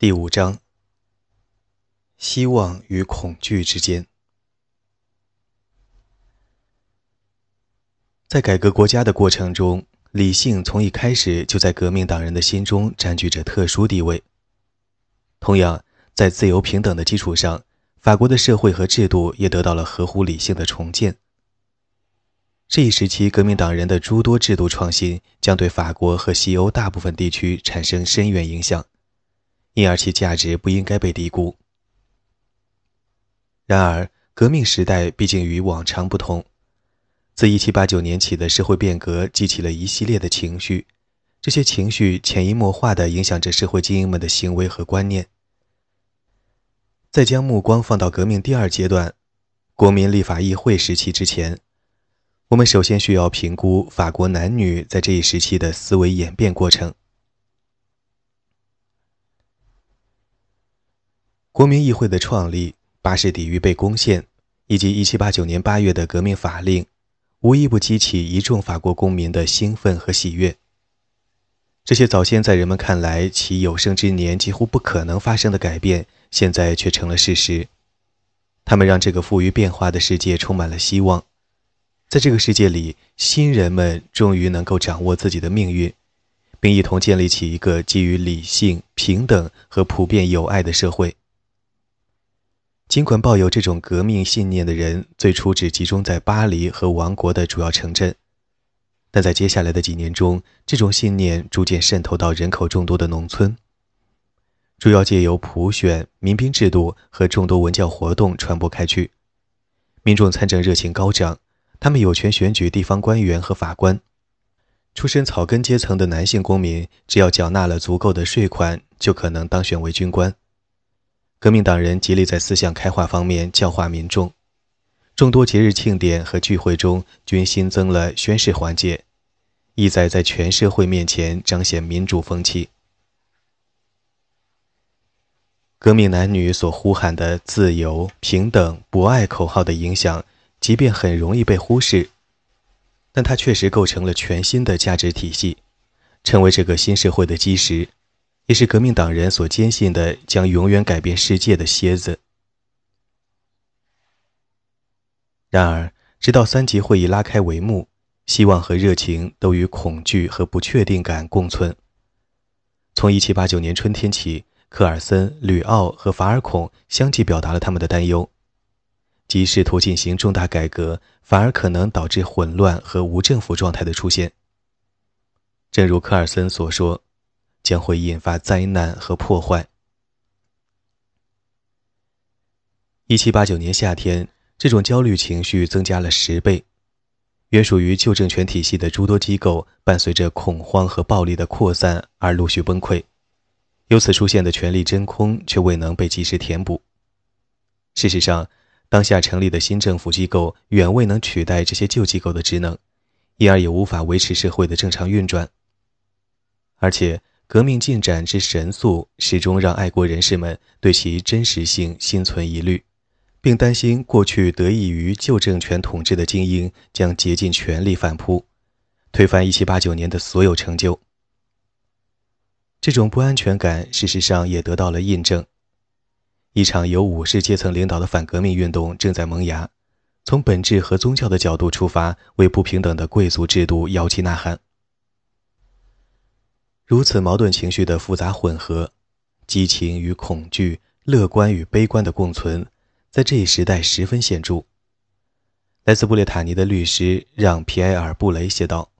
第五章：希望与恐惧之间。在改革国家的过程中，理性从一开始就在革命党人的心中占据着特殊地位。同样，在自由平等的基础上，法国的社会和制度也得到了合乎理性的重建。这一时期，革命党人的诸多制度创新将对法国和西欧大部分地区产生深远影响。因而其价值不应该被低估。然而，革命时代毕竟与往常不同。自1789年起的社会变革激起了一系列的情绪，这些情绪潜移默化地影响着社会精英们的行为和观念。在将目光放到革命第二阶段——国民立法议会时期之前，我们首先需要评估法国男女在这一时期的思维演变过程。国民议会的创立、巴士底狱被攻陷，以及1789年8月的革命法令，无一不激起一众法国公民的兴奋和喜悦。这些早先在人们看来其有生之年几乎不可能发生的改变，现在却成了事实。他们让这个富于变化的世界充满了希望。在这个世界里，新人们终于能够掌握自己的命运，并一同建立起一个基于理性、平等和普遍友爱的社会。尽管抱有这种革命信念的人最初只集中在巴黎和王国的主要城镇，但在接下来的几年中，这种信念逐渐渗透到人口众多的农村，主要借由普选、民兵制度和众多文教活动传播开去。民众参政热情高涨，他们有权选举地方官员和法官。出身草根阶层的男性公民，只要缴纳了足够的税款，就可能当选为军官。革命党人极力在思想开化方面教化民众，众多节日庆典和聚会中均新增了宣誓环节，意在在全社会面前彰显民主风气。革命男女所呼喊的自由、平等、博爱口号的影响，即便很容易被忽视，但它确实构成了全新的价值体系，成为这个新社会的基石。也是革命党人所坚信的将永远改变世界的蝎子。然而，直到三级会议拉开帷幕，希望和热情都与恐惧和不确定感共存。从1789年春天起，科尔森、吕奥和法尔孔相继表达了他们的担忧，即试图进行重大改革，反而可能导致混乱和无政府状态的出现。正如科尔森所说。将会引发灾难和破坏。一七八九年夏天，这种焦虑情绪增加了十倍。原属于旧政权体系的诸多机构，伴随着恐慌和暴力的扩散而陆续崩溃，由此出现的权力真空却未能被及时填补。事实上，当下成立的新政府机构远未能取代这些旧机构的职能，因而也无法维持社会的正常运转，而且。革命进展之神速，始终让爱国人士们对其真实性心存疑虑，并担心过去得益于旧政权统治的精英将竭尽全力反扑，推翻1789年的所有成就。这种不安全感，事实上也得到了印证。一场由武士阶层领导的反革命运动正在萌芽，从本质和宗教的角度出发，为不平等的贵族制度摇旗呐喊。如此矛盾情绪的复杂混合，激情与恐惧、乐观与悲观的共存，在这一时代十分显著。来自布列塔尼的律师让·皮埃尔·布雷写道：“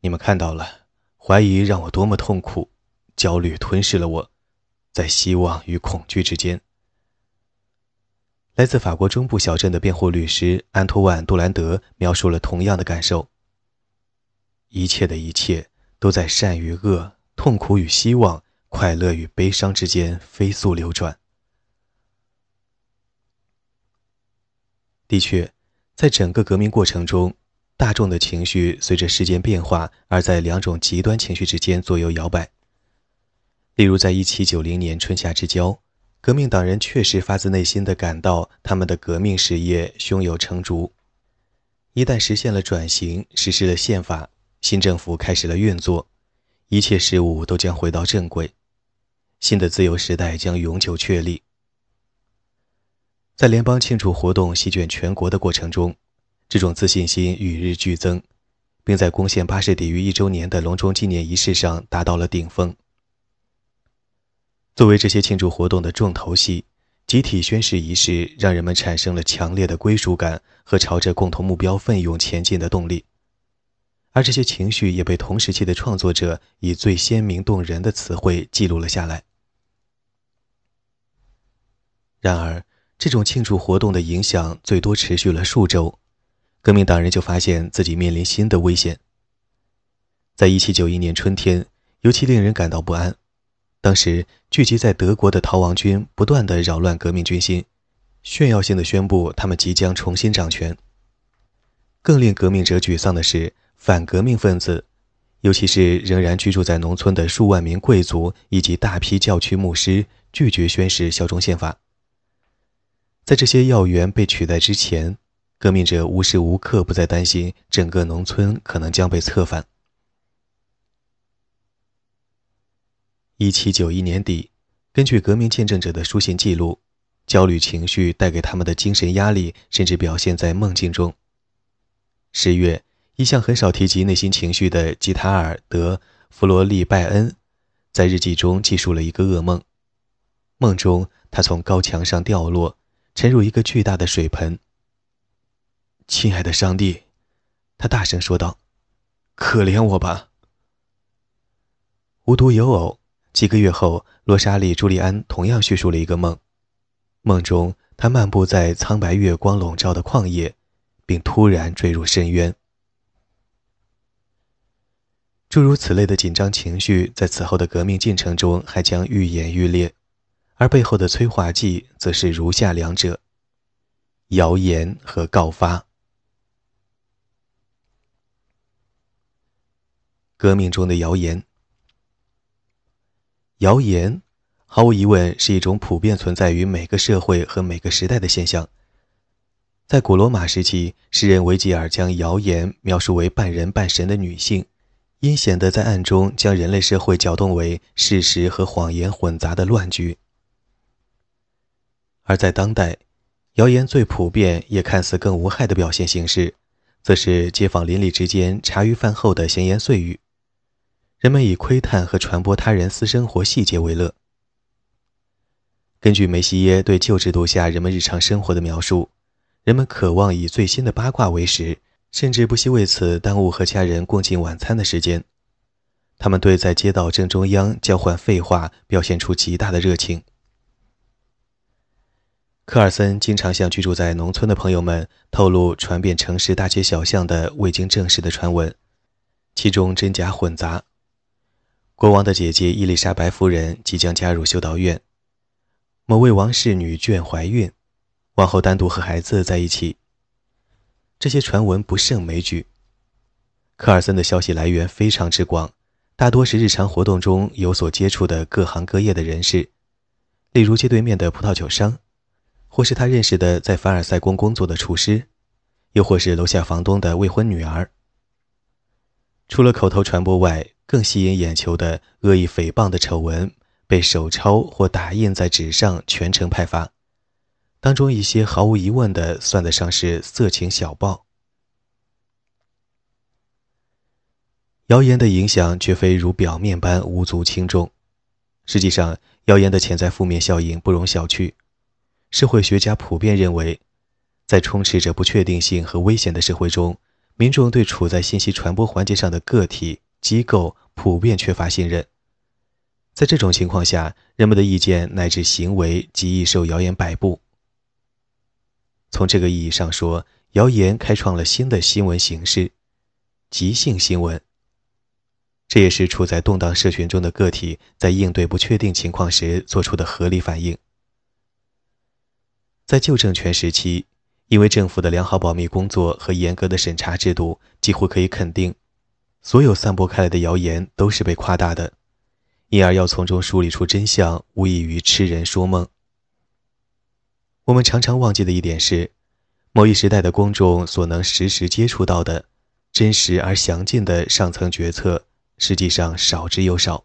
你们看到了，怀疑让我多么痛苦，焦虑吞噬了我，在希望与恐惧之间。”来自法国中部小镇的辩护律师安托万·杜兰德描述了同样的感受：“一切的一切。”都在善与恶、痛苦与希望、快乐与悲伤之间飞速流转。的确，在整个革命过程中，大众的情绪随着时间变化而在两种极端情绪之间左右摇摆。例如，在1790年春夏之交，革命党人确实发自内心地感到他们的革命事业胸有成竹。一旦实现了转型，实施了宪法。新政府开始了运作，一切事物都将回到正轨。新的自由时代将永久确立。在联邦庆祝活动席卷全国的过程中，这种自信心与日俱增，并在攻陷巴士底狱一周年的隆重纪念仪式上达到了顶峰。作为这些庆祝活动的重头戏，集体宣誓仪式让人们产生了强烈的归属感和朝着共同目标奋勇前进的动力，而这些情绪也被同时期的创作者以最鲜明动人的词汇记录了下来。然而，这种庆祝活动的影响最多持续了数周，革命党人就发现自己面临新的危险。在一七九一年春天，尤其令人感到不安。当时聚集在德国的逃亡军不断地扰乱革命军心，炫耀性的宣布他们即将重新掌权。更令革命者沮丧的是，反革命分子，尤其是仍然居住在农村的数万名贵族以及大批教区牧师，拒绝宣誓效忠宪法。在这些要员被取代之前，革命者无时无刻不在担心整个农村可能将被策反。一七九一年底，根据革命见证者的书信记录，焦虑情绪带给他们的精神压力甚至表现在梦境中。十月，一向很少提及内心情绪的吉塔尔·德·弗罗利拜恩，在日记中记述了一个噩梦。梦中，他从高墙上掉落。沉入一个巨大的水盆。亲爱的上帝，他大声说道：“可怜我吧！”无独有偶，几个月后，罗莎莉·朱利安同样叙述了一个梦。梦中，他漫步在苍白月光笼罩的旷野，并突然坠入深渊。诸如此类的紧张情绪，在此后的革命进程中还将愈演愈烈。而背后的催化剂则是如下两者：谣言和告发。革命中的谣言，谣言毫无疑问是一种普遍存在于每个社会和每个时代的现象。在古罗马时期，诗人维吉尔将谣言描述为半人半神的女性，阴险的在暗中将人类社会搅动为事实和谎言混杂的乱局。而在当代，谣言最普遍也看似更无害的表现形式，则是街坊邻里之间茶余饭后的闲言碎语。人们以窥探和传播他人私生活细节为乐。根据梅西耶对旧制度下人们日常生活的描述，人们渴望以最新的八卦为食，甚至不惜为此耽误和家人共进晚餐的时间。他们对在街道正中央交换废话表现出极大的热情。科尔森经常向居住在农村的朋友们透露传遍城市大街小巷的未经证实的传闻，其中真假混杂。国王的姐姐伊丽莎白夫人即将加入修道院，某位王室女眷怀孕，王后单独和孩子在一起。这些传闻不胜枚举。科尔森的消息来源非常之广，大多是日常活动中有所接触的各行各业的人士，例如街对面的葡萄酒商。或是他认识的在凡尔赛宫工作的厨师，又或是楼下房东的未婚女儿。除了口头传播外，更吸引眼球的恶意诽谤的丑闻被手抄或打印在纸上，全程派发。当中一些毫无疑问的算得上是色情小报。谣言的影响绝非如表面般无足轻重，实际上，谣言的潜在负面效应不容小觑。社会学家普遍认为，在充斥着不确定性和危险的社会中，民众对处在信息传播环节上的个体、机构普遍缺乏信任。在这种情况下，人们的意见乃至行为极易受谣言摆布。从这个意义上说，谣言开创了新的新闻形式——即兴新闻。这也是处在动荡社群中的个体在应对不确定情况时做出的合理反应。在旧政权时期，因为政府的良好保密工作和严格的审查制度，几乎可以肯定，所有散播开来的谣言都是被夸大的，因而要从中梳理出真相，无异于痴人说梦。我们常常忘记的一点是，某一时代的公众所能实时接触到的真实而详尽的上层决策，实际上少之又少。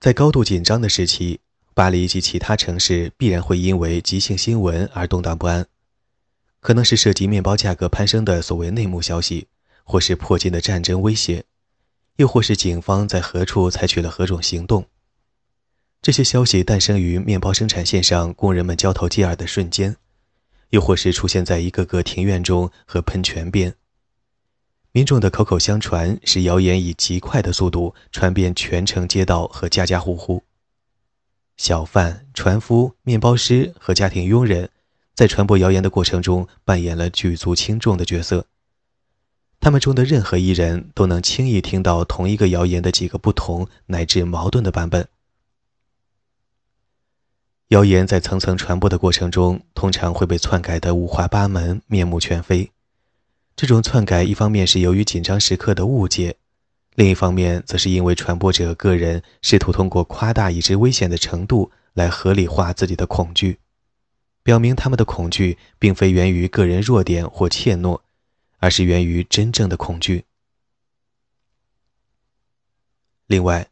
在高度紧张的时期，巴黎及其他城市必然会因为急性新闻而动荡不安，可能是涉及面包价格攀升的所谓内幕消息，或是迫近的战争威胁，又或是警方在何处采取了何种行动。这些消息诞生于面包生产线上工人们交头接耳的瞬间，又或是出现在一个个庭院中和喷泉边。民众的口口相传，使谣言以极快的速度传遍全城街道和家家户户。小贩、船夫、面包师和家庭佣人，在传播谣言的过程中扮演了举足轻重的角色。他们中的任何一人都能轻易听到同一个谣言的几个不同乃至矛盾的版本。谣言在层层传播的过程中，通常会被篡改得五花八门、面目全非。这种篡改，一方面是由于紧张时刻的误解，另一方面则是因为传播者个人试图通过夸大已知危险的程度来合理化自己的恐惧，表明他们的恐惧并非源于个人弱点或怯懦，而是源于真正的恐惧。另外，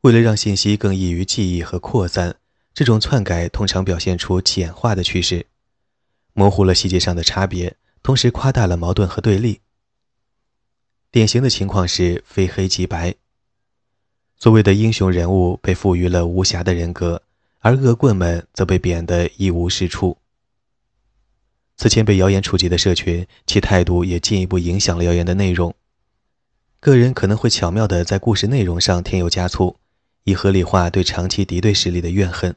为了让信息更易于记忆和扩散，这种篡改通常表现出简化的趋势，模糊了细节上的差别。同时夸大了矛盾和对立。典型的情况是非黑即白。所谓的英雄人物被赋予了无瑕的人格，而恶棍们则被贬得一无是处。此前被谣言触及的社群，其态度也进一步影响了谣言的内容。个人可能会巧妙地在故事内容上添油加醋，以合理化对长期敌对势力的怨恨。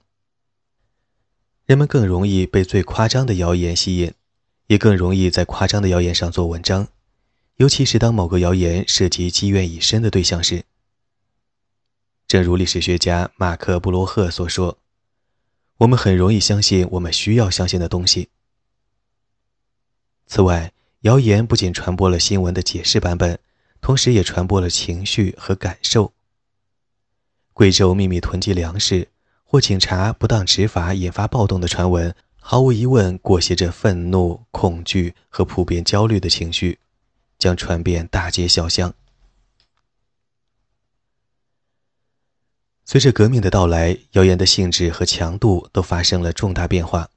人们更容易被最夸张的谣言吸引。也更容易在夸张的谣言上做文章，尤其是当某个谣言涉及积怨已深的对象时。正如历史学家马克·布罗赫所说：“我们很容易相信我们需要相信的东西。”此外，谣言不仅传播了新闻的解释版本，同时也传播了情绪和感受。贵州秘密囤积粮食，或警察不当执法引发暴动的传闻。毫无疑问，裹挟着愤怒、恐惧和普遍焦虑的情绪，将传遍大街小巷。随着革命的到来，谣言的性质和强度都发生了重大变化。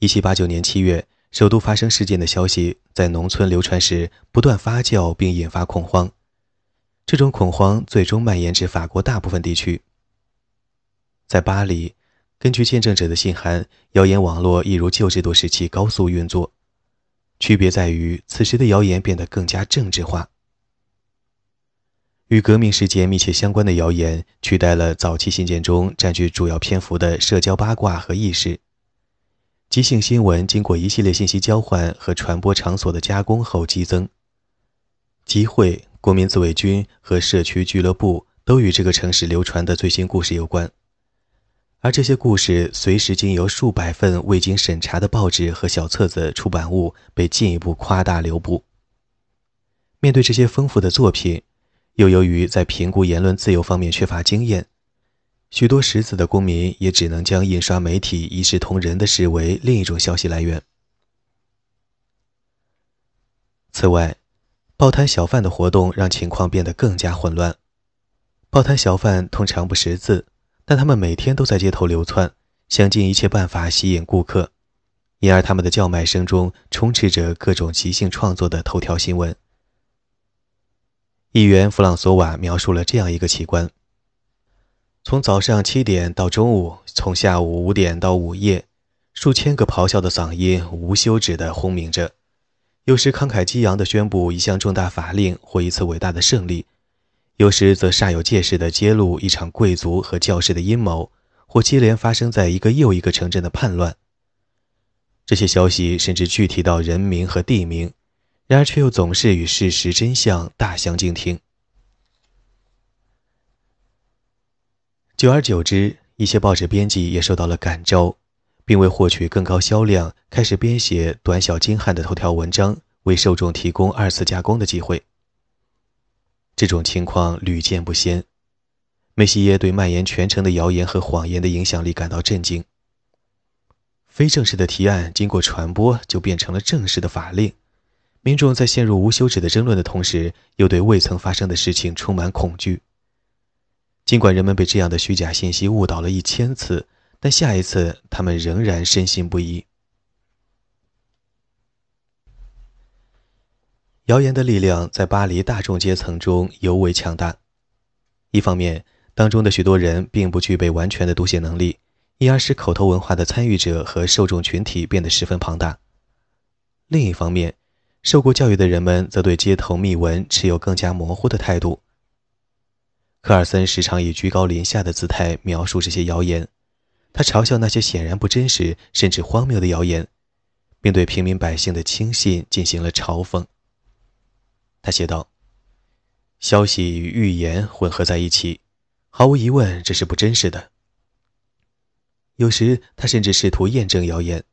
一七八九年七月，首都发生事件的消息在农村流传时，不断发酵并引发恐慌。这种恐慌最终蔓延至法国大部分地区。在巴黎。根据见证者的信函，谣言网络一如旧制度时期高速运作，区别在于此时的谣言变得更加政治化。与革命事件密切相关的谣言取代了早期信件中占据主要篇幅的社交八卦和轶事。即兴新闻经过一系列信息交换和传播场所的加工后激增。集会、国民自卫军和社区俱乐部都与这个城市流传的最新故事有关。而这些故事随时经由数百份未经审查的报纸和小册子出版物被进一步夸大流布。面对这些丰富的作品，又由于在评估言论自由方面缺乏经验，许多识字的公民也只能将印刷媒体一视同仁地视为另一种消息来源。此外，报摊小贩的活动让情况变得更加混乱。报摊小贩通常不识字。但他们每天都在街头流窜，想尽一切办法吸引顾客，因而他们的叫卖声中充斥着各种即兴创作的头条新闻。议员弗朗索瓦描述了这样一个奇观：从早上七点到中午，从下午五点到午夜，数千个咆哮的嗓音无休止地轰鸣着，有时慷慨激昂地宣布一项重大法令或一次伟大的胜利。有时则煞有介事地揭露一场贵族和教士的阴谋，或接连发生在一个又一个城镇的叛乱。这些消息甚至具体到人名和地名，然而却又总是与事实真相大相径庭。久而久之，一些报纸编辑也受到了感召，并为获取更高销量，开始编写短小精悍的头条文章，为受众提供二次加工的机会。这种情况屡见不鲜，梅西耶对蔓延全城的谣言和谎言的影响力感到震惊。非正式的提案经过传播，就变成了正式的法令。民众在陷入无休止的争论的同时，又对未曾发生的事情充满恐惧。尽管人们被这样的虚假信息误导了一千次，但下一次他们仍然深信不疑。谣言的力量在巴黎大众阶层中尤为强大。一方面，当中的许多人并不具备完全的读写能力，因而使口头文化的参与者和受众群体变得十分庞大；另一方面，受过教育的人们则对街头秘闻持有更加模糊的态度。科尔森时常以居高临下的姿态描述这些谣言，他嘲笑那些显然不真实甚至荒谬的谣言，并对平民百姓的轻信进行了嘲讽。他写道：“消息与预言混合在一起，毫无疑问，这是不真实的。有时，他甚至试图验证谣言。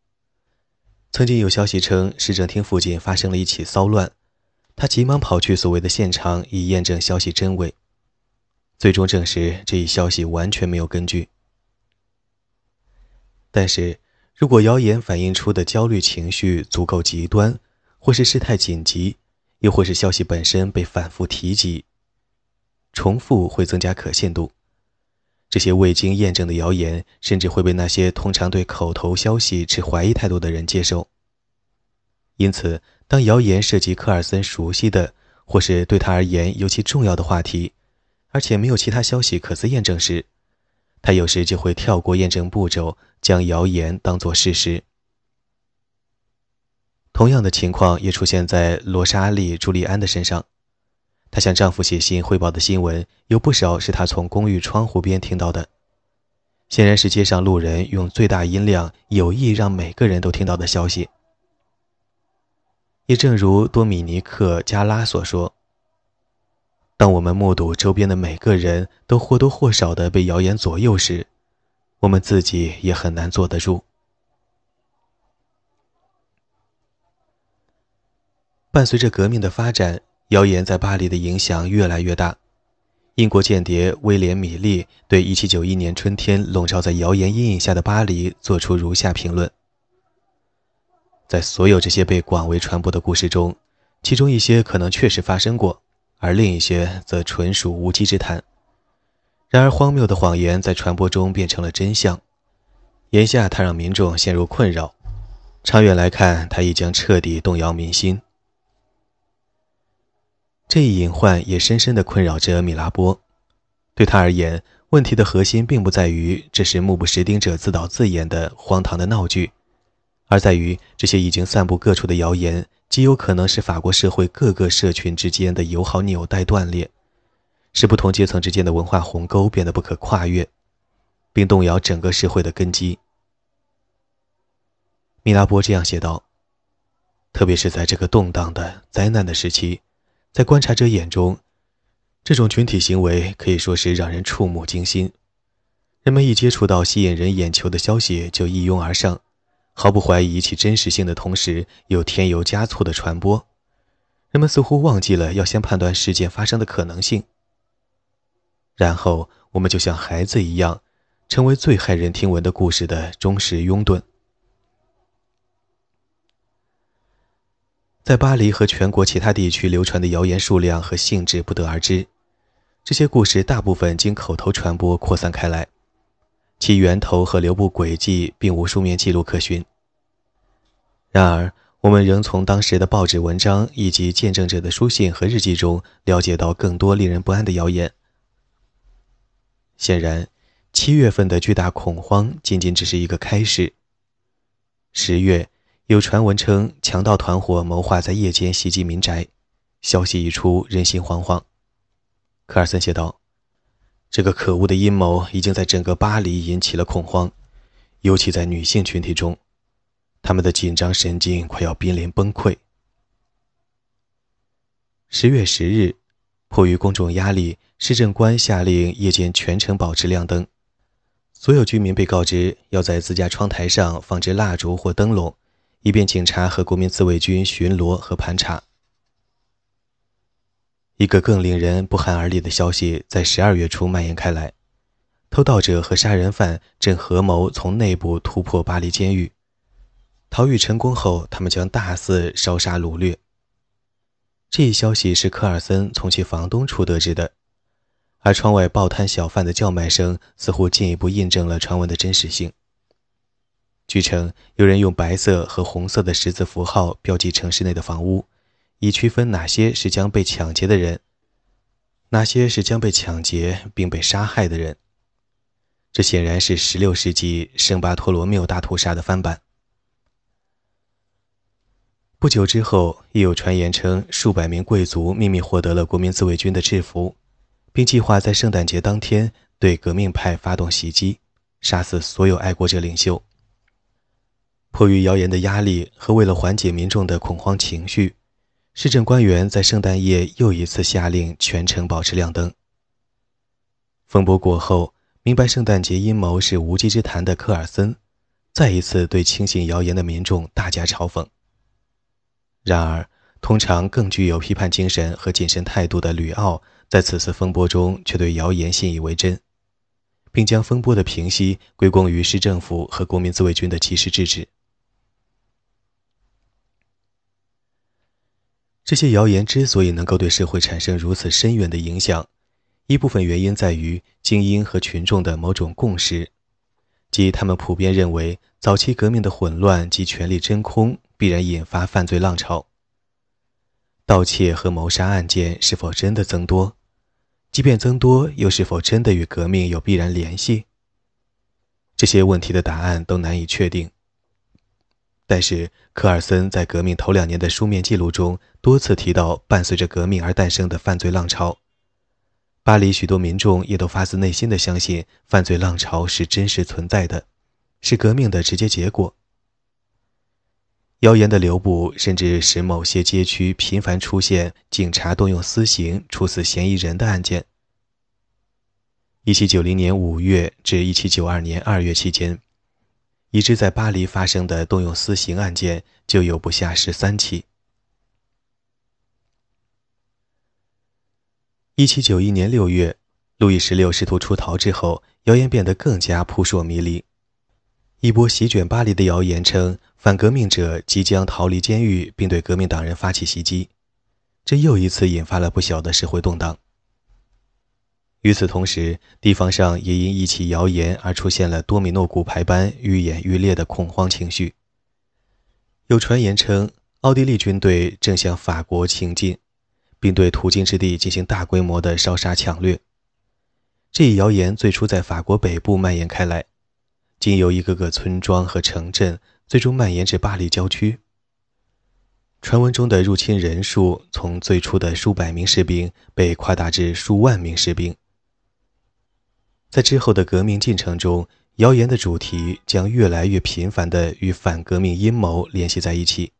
曾经有消息称市政厅附近发生了一起骚乱，他急忙跑去所谓的现场以验证消息真伪。最终证实这一消息完全没有根据。但是如果谣言反映出的焦虑情绪足够极端，或是事态紧急，又或是消息本身被反复提及，重复会增加可信度。这些未经验证的谣言，甚至会被那些通常对口头消息持怀疑态度的人接受。因此，当谣言涉及科尔森熟悉的或是对他而言尤其重要的话题，而且没有其他消息可资验证时，他有时就会跳过验证步骤，将谣言当作事实。同样的情况也出现在罗莎莉·朱利安的身上。她向丈夫写信汇报的新闻有不少是她从公寓窗户边听到的，显然是街上路人用最大音量有意让每个人都听到的消息。也正如多米尼克·加拉所说：“当我们目睹周边的每个人都或多或少地被谣言左右时，我们自己也很难坐得住。”伴随着革命的发展，谣言在巴黎的影响越来越大。英国间谍威廉·米利对1791年春天笼罩在谣言阴影下的巴黎做出如下评论：在所有这些被广为传播的故事中，其中一些可能确实发生过，而另一些则纯属无稽之谈。然而，荒谬的谎言在传播中变成了真相。眼下，它让民众陷入困扰；长远来看，它已将彻底动摇民心。这一隐患也深深地困扰着米拉波。对他而言，问题的核心并不在于这是目不识丁者自导自演的荒唐的闹剧，而在于这些已经散布各处的谣言极有可能是法国社会各个社群之间的友好纽带断裂，使不同阶层之间的文化鸿沟变得不可跨越，并动摇整个社会的根基。米拉波这样写道：“特别是在这个动荡的灾难的时期。”在观察者眼中，这种群体行为可以说是让人触目惊心。人们一接触到吸引人眼球的消息，就一拥而上，毫不怀疑其真实性的同时，又添油加醋的传播。人们似乎忘记了要先判断事件发生的可能性。然后，我们就像孩子一样，成为最骇人听闻的故事的忠实拥趸。在巴黎和全国其他地区流传的谣言数量和性质不得而知。这些故事大部分经口头传播扩散开来，其源头和流布轨迹并无书面记录可循。然而，我们仍从当时的报纸文章以及见证者的书信和日记中了解到更多令人不安的谣言。显然，七月份的巨大恐慌仅仅只是一个开始。十月。有传闻称，强盗团伙谋划在夜间袭击民宅。消息一出，人心惶惶。科尔森写道：“这个可恶的阴谋已经在整个巴黎引起了恐慌，尤其在女性群体中，他们的紧张神经快要濒临崩溃。”十月十日，迫于公众压力，市政官下令夜间全城保持亮灯，所有居民被告知要在自家窗台上放置蜡烛或灯笼。以便警察和国民自卫军巡逻和盘查。一个更令人不寒而栗的消息在十二月初蔓延开来：偷盗者和杀人犯正合谋从内部突破巴黎监狱。逃狱成功后，他们将大肆烧杀掳掠。这一消息是科尔森从其房东处得知的，而窗外报摊小贩的叫卖声似乎进一步印证了传闻的真实性。据称，有人用白色和红色的十字符号标记城市内的房屋，以区分哪些是将被抢劫的人，哪些是将被抢劫并被杀害的人。这显然是16世纪圣巴托罗缪大屠杀的翻版。不久之后，亦有传言称，数百名贵族秘密获得了国民自卫军的制服，并计划在圣诞节当天对革命派发动袭击，杀死所有爱国者领袖。迫于谣言的压力和为了缓解民众的恐慌情绪，市政官员在圣诞夜又一次下令全城保持亮灯。风波过后，明白圣诞节阴谋是无稽之谈的科尔森，再一次对轻信谣言的民众大加嘲讽。然而，通常更具有批判精神和谨慎态度的吕奥，在此次风波中却对谣言信以为真，并将风波的平息归功于市政府和国民自卫军的及时制止。这些谣言之所以能够对社会产生如此深远的影响，一部分原因在于精英和群众的某种共识，即他们普遍认为早期革命的混乱及权力真空必然引发犯罪浪潮。盗窃和谋杀案件是否真的增多？即便增多，又是否真的与革命有必然联系？这些问题的答案都难以确定。但是，科尔森在革命头两年的书面记录中多次提到，伴随着革命而诞生的犯罪浪潮。巴黎许多民众也都发自内心的相信，犯罪浪潮是真实存在的，是革命的直接结果。谣言的流布甚至使某些街区频繁出现警察动用私刑处死嫌疑人的案件。1790年5月至1792年2月期间。已知在巴黎发生的动用私刑案件就有不下十三起。一七九一年六月，路易十六试图出逃之后，谣言变得更加扑朔迷离。一波席卷巴黎的谣言称，反革命者即将逃离监狱，并对革命党人发起袭击，这又一次引发了不小的社会动荡。与此同时，地方上也因一起谣言而出现了多米诺骨牌般愈演愈烈的恐慌情绪。有传言称，奥地利军队正向法国行进，并对途经之地进行大规模的烧杀抢掠。这一谣言最初在法国北部蔓延开来，经由一个个村庄和城镇，最终蔓延至巴黎郊区。传闻中的入侵人数从最初的数百名士兵被夸大至数万名士兵。在之后的革命进程中，谣言的主题将越来越频繁地与反革命阴谋联系在一起。